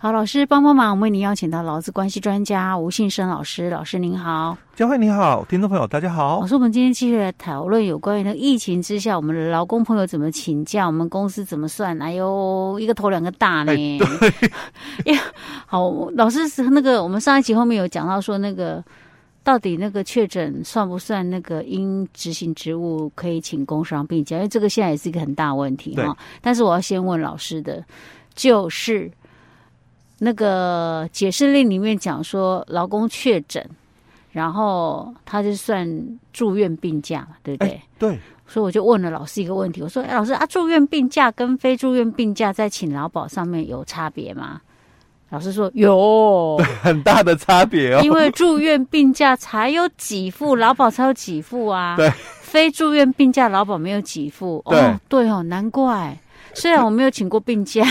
好，老师帮帮忙，我们为您邀请到劳资关系专家吴信生老师。老师您好，佳慧你好，听众朋友大家好。老师，我们今天继续来讨论有关于那个疫情之下，我们的劳工朋友怎么请假，我们公司怎么算？哎呦，一个头两个大呢。哎、对，好，老师是那个我们上一集后面有讲到说，那个到底那个确诊算不算那个因执行职务可以请工伤病假？因为这个现在也是一个很大问题哈。但是我要先问老师的，就是。那个解释令里面讲说，劳工确诊，然后他就算住院病假嘛，对不对？对。所以我就问了老师一个问题，我说：“哎，老师啊，住院病假跟非住院病假在请劳保上面有差别吗？”老师说：“有，很大的差别哦。因为住院病假才有给付，劳保才有给付啊。对，非住院病假劳保没有给付。对，哦，对哦，难怪。”虽然我没有请过病假，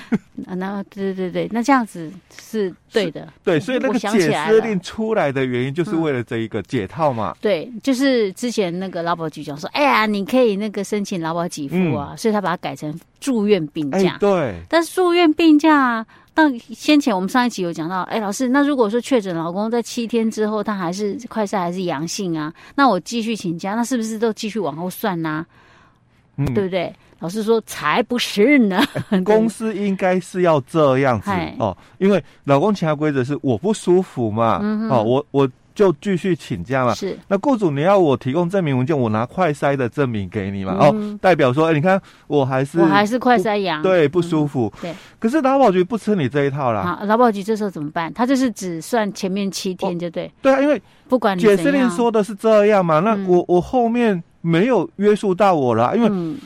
那对对对，那这样子是对的。对，所以那个解释令出来的原因就是为了这一个解套嘛。嗯、对，就是之前那个劳保局讲说，哎呀，你可以那个申请劳保给付啊，嗯、所以他把它改成住院病假。哎、对，但是住院病假，那先前我们上一集有讲到，哎，老师，那如果说确诊老公在七天之后他还是快筛还是阳性啊，那我继续请假，那是不是都继续往后算呢、啊？嗯，对不对？老师说：“才不是呢，公司应该是要这样子哦，因为老公请假规则是我不舒服嘛，嗯、哦，我我就继续请假嘛。是，那雇主你要我提供证明文件，我拿快筛的证明给你嘛，嗯、哦，代表说，哎，你看我还是我还是快筛阳，对，不舒服。嗯、对，可是劳保局不吃你这一套啦。啊，劳保局这时候怎么办？他就是只算前面七天就对。哦、对啊，因为不管你解释令说的是这样嘛，那我、嗯、我后面没有约束到我了，因为。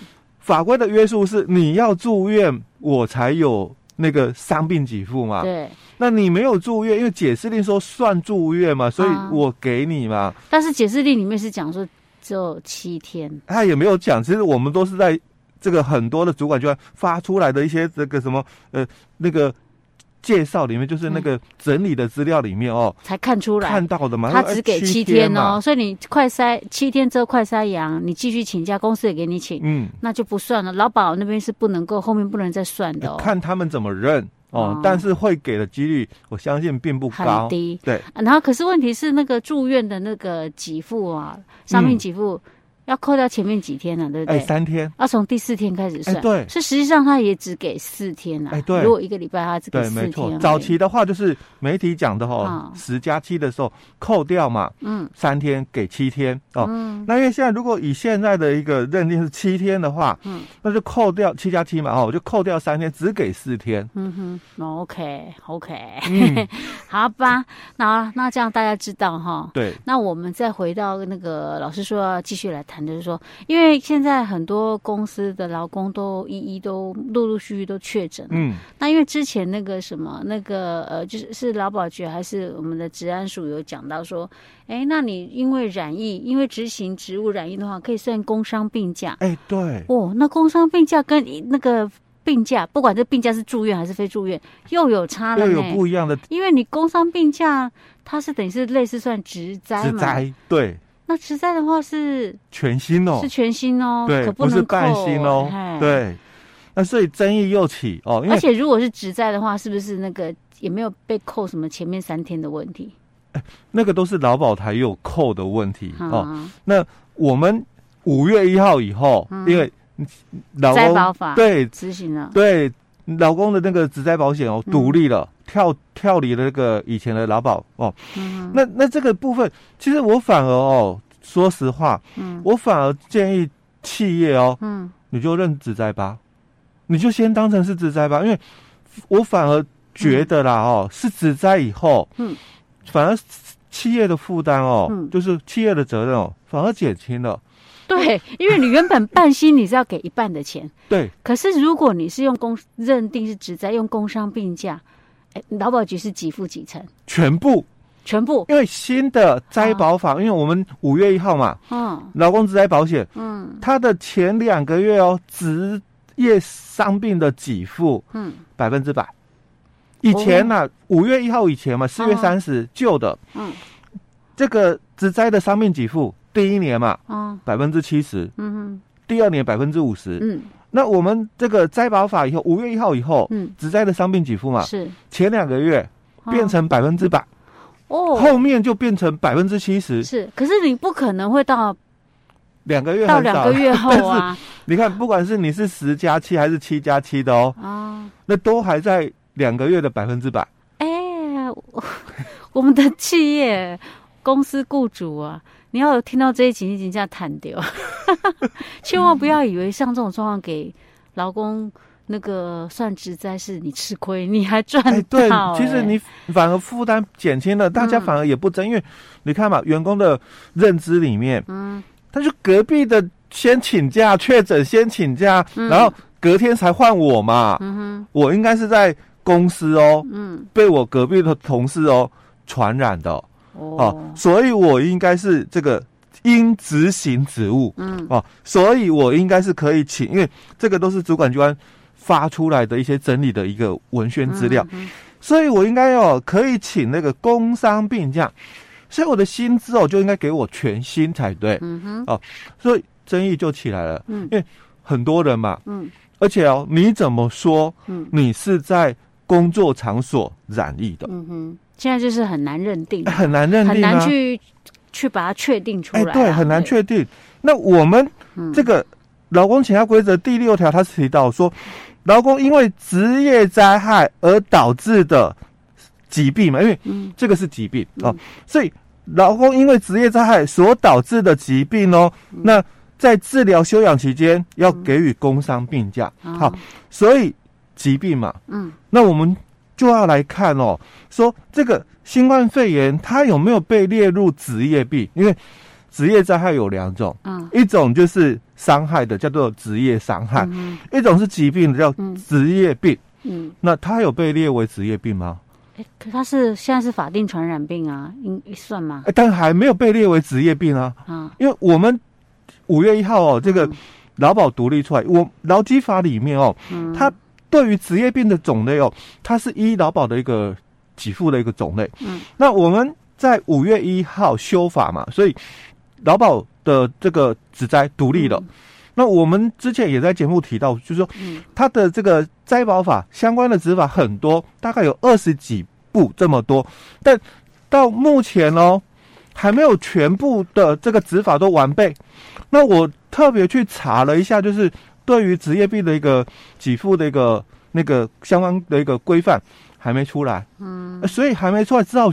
嗯法规的约束是你要住院，我才有那个伤病给付嘛。对，那你没有住院，因为解释令说算住院嘛，所以我给你嘛。啊、但是解释令里面是讲说只有七天，他也没有讲。其实我们都是在这个很多的主管机关发出来的一些这个什么呃那个。介绍里面就是那个整理的资料里面哦，才看出来看到的嘛。他只给七天哦，所以你快筛七天之后快筛阳，你继续请假，公司也给你请，嗯，那就不算了。劳保那边是不能够后面不能再算的哦。看他们怎么认哦，但是会给的几率，我相信并不高，很低。对，然后可是问题是那个住院的那个给付啊，伤病给付。要扣掉前面几天呢、啊，对不对？哎，三天。要从第四天开始算。哎，对。是实际上他也只给四天啊。哎，对。如果一个礼拜他只给四天。对，没错。早期的话就是媒体讲的哈，十加七的时候扣掉嘛，嗯，三天给七天哦。嗯。那因为现在如果以现在的一个认定是七天的话，嗯，那就扣掉七加七嘛，哦，我就扣掉三天，只给四天。嗯哼，OK，OK，嗯、好吧。那那这样大家知道哈。对。那我们再回到那个老师说要继续来谈。就是说，因为现在很多公司的劳工都一一都陆陆续续都确诊，嗯，那因为之前那个什么那个呃，就是是劳保局还是我们的治安署有讲到说，哎，那你因为染疫，因为执行职务染疫的话，可以算工伤病假，哎，对，哦，那工伤病假跟那个病假，不管这病假是住院还是非住院，又有差了，又有不一样的，因为你工伤病假，它是等于是类似算职灾嘛，职灾，对。那实在的话是全新哦，是全新哦，对，可不，不是半新哦，对。那所以争议又起哦，而且如果是直在的话，是不是那个也没有被扣什么前面三天的问题？哎，那个都是劳保台有扣的问题、嗯、哦。那我们五月一号以后，嗯、因为劳工保法对。执行了，对劳工的那个职灾保险哦，独立了。嗯跳跳离了那个以前的劳保哦，嗯、那那这个部分，其实我反而哦，说实话，嗯，我反而建议企业哦，嗯，你就认职灾吧，你就先当成是职灾吧，因为我反而觉得啦哦，嗯、是职灾以后，嗯，反而企业的负担哦，嗯、就是企业的责任哦，反而减轻了。对，因为你原本半薪你是要给一半的钱，对，可是如果你是用工认定是职灾，用工伤病假。哎，劳保局是给付几成？全部，全部。因为新的灾保法，啊、因为我们五月一号嘛，嗯，劳工职灾保险，嗯，它的前两个月哦，职业伤病的给付，嗯，百分之百。以前呢、啊，五、哦、月一号以前嘛，四月三十旧的，嗯，这个职灾的伤病给付，第一年嘛，嗯，百分之七十，嗯哼，第二年百分之五十，嗯。那我们这个摘保法以后，五月一号以后，嗯，只灾的伤病给付嘛，是。前两个月变成百分之百，哦，后面就变成百分之七十。是，可是你不可能会到两个月到两个月后啊。你看，不管是你是十加七还是七加七的哦，啊，那都还在两个月的百分之百。哎，我 们的企业公司雇主啊，你要有听到这一集，你这样弹掉，千万不要以为像这种状况给劳工那个算职灾是你吃亏，你还赚到、欸。对，其实你反而负担减轻了，大家反而也不争，嗯、因为你看嘛，员工的认知里面，嗯，他就隔壁的。先请假确诊，先请假，嗯、然后隔天才换我嘛。嗯哼，我应该是在公司哦，嗯，被我隔壁的同事哦传染的哦，啊、所以我应该是这个应执行职务，嗯，哦、啊，所以我应该是可以请，因为这个都是主管机关发出来的一些整理的一个文宣资料，嗯、所以我应该哦可以请那个工伤病假，所以我的薪资哦就应该给我全薪才对，嗯哼，哦、啊，所以。争议就起来了，嗯，因为很多人嘛，嗯，而且哦，你怎么说，嗯，你是在工作场所染疫的，嗯哼，现在就是很难认定，很难认定，很难去去把它确定出来，哎，对，很难确定。那我们这个劳工请假规则第六条，它是提到说，劳工因为职业灾害而导致的疾病嘛，因为这个是疾病哦，所以劳工因为职业灾害所导致的疾病哦，那。在治疗休养期间，要给予工伤病假。嗯、好，所以疾病嘛，嗯，那我们就要来看哦，说这个新冠肺炎它有没有被列入职业病？因为职业灾害有两种，嗯，一种就是伤害的，叫做职业伤害；嗯、一种是疾病的，叫职业病。嗯，那它有被列为职业病吗？哎，可它是现在是法定传染病啊，应算吗？哎，但还没有被列为职业病啊。啊，因为我们。五月一号哦，这个劳保独立出来，我劳基法里面哦，嗯、它对于职业病的种类哦，它是医劳保的一个给付的一个种类。嗯，那我们在五月一号修法嘛，所以劳保的这个职灾独立了。嗯、那我们之前也在节目提到，就是说，它的这个灾保法相关的执法很多，大概有二十几部这么多，但到目前哦，还没有全部的这个执法都完备。那我特别去查了一下，就是对于职业病的一个给付的一个那个相关的一个规范还没出来，嗯，所以还没出来，只好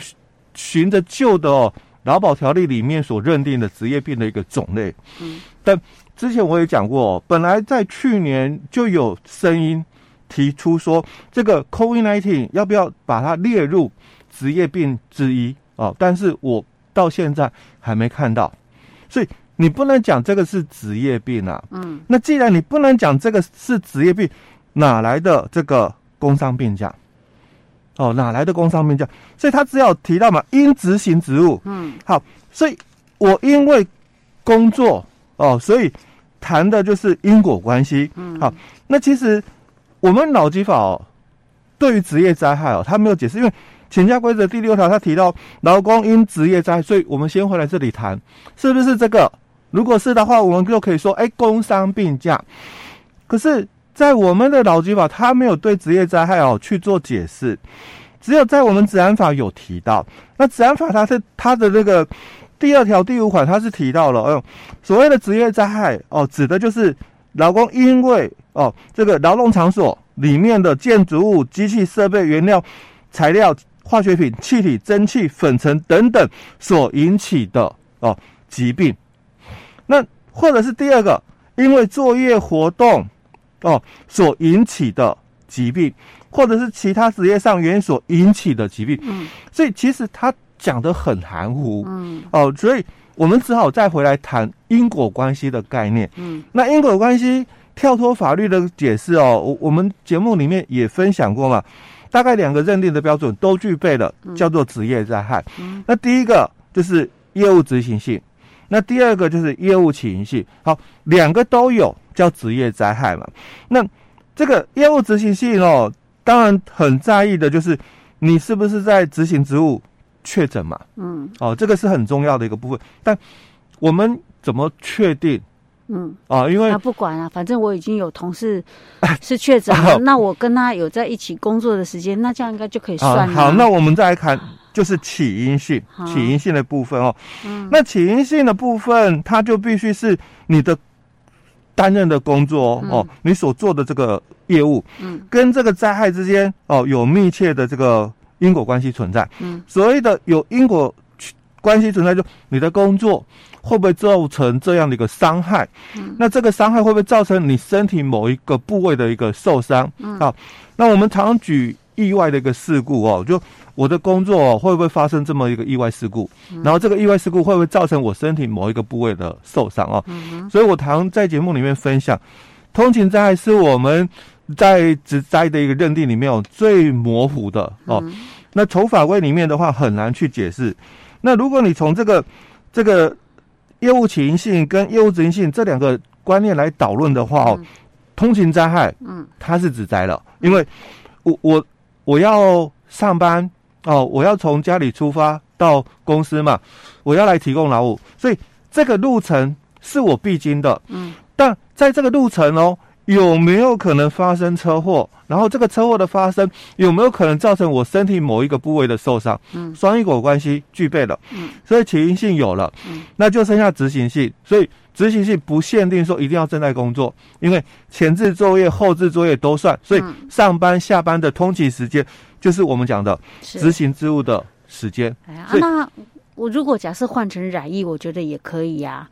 循着旧的哦劳保条例里面所认定的职业病的一个种类，嗯，但之前我也讲过，本来在去年就有声音提出说，这个 COVID-19 要不要把它列入职业病之一哦，但是我到现在还没看到，所以。你不能讲这个是职业病啊，嗯，那既然你不能讲这个是职业病，哪来的这个工伤病假？哦，哪来的工伤病假？所以他只要提到嘛，因执行职务，嗯，好，所以我因为工作哦，所以谈的就是因果关系，嗯，好，那其实我们劳基法哦，对于职业灾害哦，他没有解释，因为请假规则第六条他提到劳工因职业灾害，所以我们先回来这里谈，是不是这个？如果是的话，我们就可以说，哎，工伤病假。可是，在我们的劳基法，他没有对职业灾害哦去做解释，只有在我们治安法有提到。那治安法它是它的那个第二条第五款，它是提到了，哦，所谓的职业灾害哦，指的就是劳工因为哦这个劳动场所里面的建筑物、机器设备、原料、材料、化学品、气体、蒸汽、粉尘等等所引起的哦疾病。那或者是第二个，因为作业活动哦所引起的疾病，或者是其他职业上原因所引起的疾病，嗯，所以其实他讲的很含糊，嗯，哦，所以我们只好再回来谈因果关系的概念，嗯，那因果关系跳脱法律的解释哦，我我们节目里面也分享过嘛，大概两个认定的标准都具备了，叫做职业灾害，嗯，那第一个就是业务执行性。那第二个就是业务起因性，好，两个都有叫职业灾害嘛。那这个业务执行性哦，当然很在意的就是你是不是在执行职务确诊嘛。嗯，哦，这个是很重要的一个部分。但我们怎么确定嗯啊，因为他不管啊，反正我已经有同事 是确诊了，那我跟他有在一起工作的时间，那这样应该就可以算了。好，那我们再来看，就是起因性，起因性的部分哦。嗯，那起因性的部分，它就必须是你的担任的工作哦，你所做的这个业务，嗯，跟这个灾害之间哦有密切的这个因果关系存在。嗯，所谓的有因果关系存在，就你的工作。会不会造成这样的一个伤害？嗯，那这个伤害会不会造成你身体某一个部位的一个受伤？嗯，好，那我们常举意外的一个事故哦，就我的工作哦，会不会发生这么一个意外事故？嗯，然后这个意外事故会不会造成我身体某一个部位的受伤哦？嗯，所以我常在节目里面分享，通勤灾害是我们在职灾的一个认定里面哦最模糊的哦。那从法规里面的话很难去解释。那如果你从这个这个。业务起因性跟业务执行性这两个观念来导论的话哦，通勤灾害，嗯，它是职灾了，因为我我我要上班哦，我要从家里出发到公司嘛，我要来提供劳务，所以这个路程是我必经的，嗯，但在这个路程哦。有没有可能发生车祸？然后这个车祸的发生有没有可能造成我身体某一个部位的受伤？嗯，双因果关系具备了，嗯，所以起因性有了，嗯，那就剩下执行性。所以执行性不限定说一定要正在工作，因为前置作业、后置作业都算。所以上班下班的通勤时间就是我们讲的执行之务的时间。哎呀，那我如果假设换成染疫，我觉得也可以呀。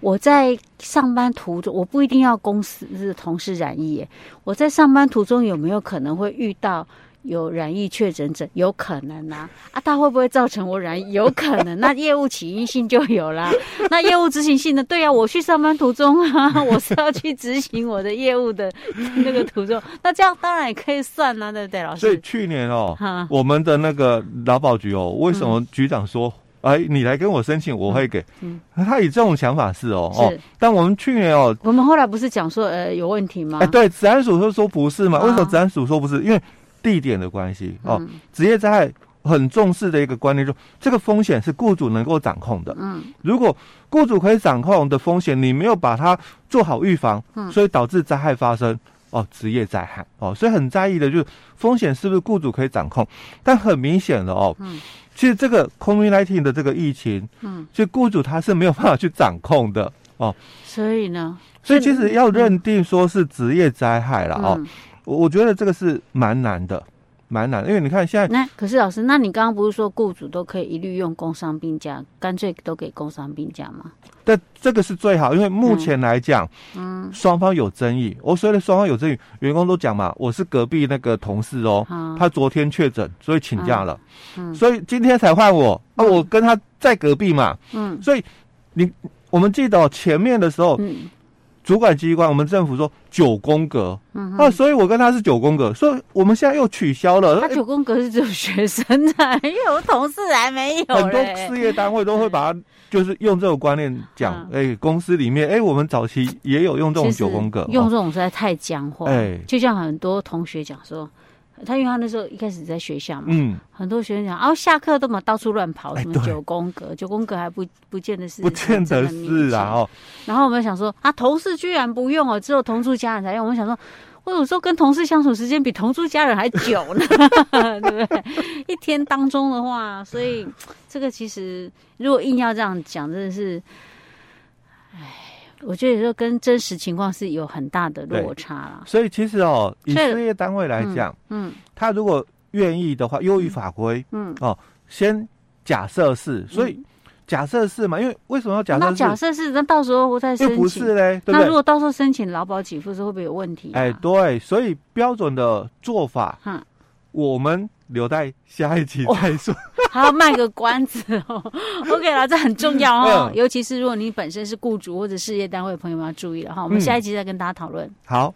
我在上班途中，我不一定要公司的同事染疫。我在上班途中有没有可能会遇到有染疫确诊者？有可能啊！啊，他会不会造成我染疫？有可能。那 业务起因性就有啦。那业务执行性呢？对呀、啊，我去上班途中啊，我是要去执行我的业务的那个途中。那这样当然也可以算啦，对不对，老师？所以去年哦，我们的那个劳保局哦，为什么局长说？哎，你来跟我申请，我会给。嗯，他以这种想法是哦，是哦。但我们去年哦，我们后来不是讲说呃有问题吗？哎，对，治安署说说不是嘛？为什么治安署说不是？因为地点的关系哦。职业灾害很重视的一个观念，就这个风险是雇主能够掌控的。嗯，如果雇主可以掌控的风险，你没有把它做好预防，嗯，所以导致灾害发生。哦，职业灾害。哦，所以很在意的就是风险是不是雇主可以掌控？但很明显的哦，嗯。其实这个 COVID-19 的这个疫情，嗯，所以雇主他是没有办法去掌控的。哦。所以呢，所以其实要认定说是职业灾害了哦，我觉得这个是蛮难的。蛮难的，因为你看现在那可是老师，那你刚刚不是说雇主都可以一律用工伤病假，干脆都给工伤病假吗？但这个是最好，因为目前来讲，嗯，双方有争议。我所谓的双方有争议，员工都讲嘛，我是隔壁那个同事哦，嗯、他昨天确诊，所以请假了，嗯，所以今天才换我，啊，我跟他在隔壁嘛，嗯，所以你我们记得前面的时候，嗯。主管机关，我们政府说九宫格，嗯哼，啊，所以我跟他是九宫格，所以我们现在又取消了。他九宫格是只有学生的，因为我同事还没有。很多事业单位都会把它，就是用这种观念讲，哎、嗯欸，公司里面，哎、欸，我们早期也有用这种九宫格，用这种实在太僵化。哎、欸，就像很多同学讲说。他因为他那时候一开始在学校嘛，嗯，很多学生讲，哦，下课都嘛到处乱跑，什么九宫格，九宫格还不不见得是，不见得是啊。哦，然后我们想说，啊，同事居然不用哦，只有同住家人才用。我们想说，我有时候跟同事相处时间比同住家人还久呢，对不对？一天当中的话，所以这个其实如果硬要这样讲，真的是，哎。我觉得有时候跟真实情况是有很大的落差了。所以其实哦，以事业单位来讲，嗯，他如果愿意的话，优于法规，嗯，哦，先假设是，所以假设是嘛，因为为什么要假设？那假设是，那到时候再申请，不是嘞？那如果到时候申请劳保给付是，会不会有问题？哎，对，所以标准的做法，嗯，我们留待下一期再说。还要卖个关子哦，OK 了，这很重要哦，尤其是如果你本身是雇主或者事业单位的朋友们要注意了哈。我们下一集再跟大家讨论。好。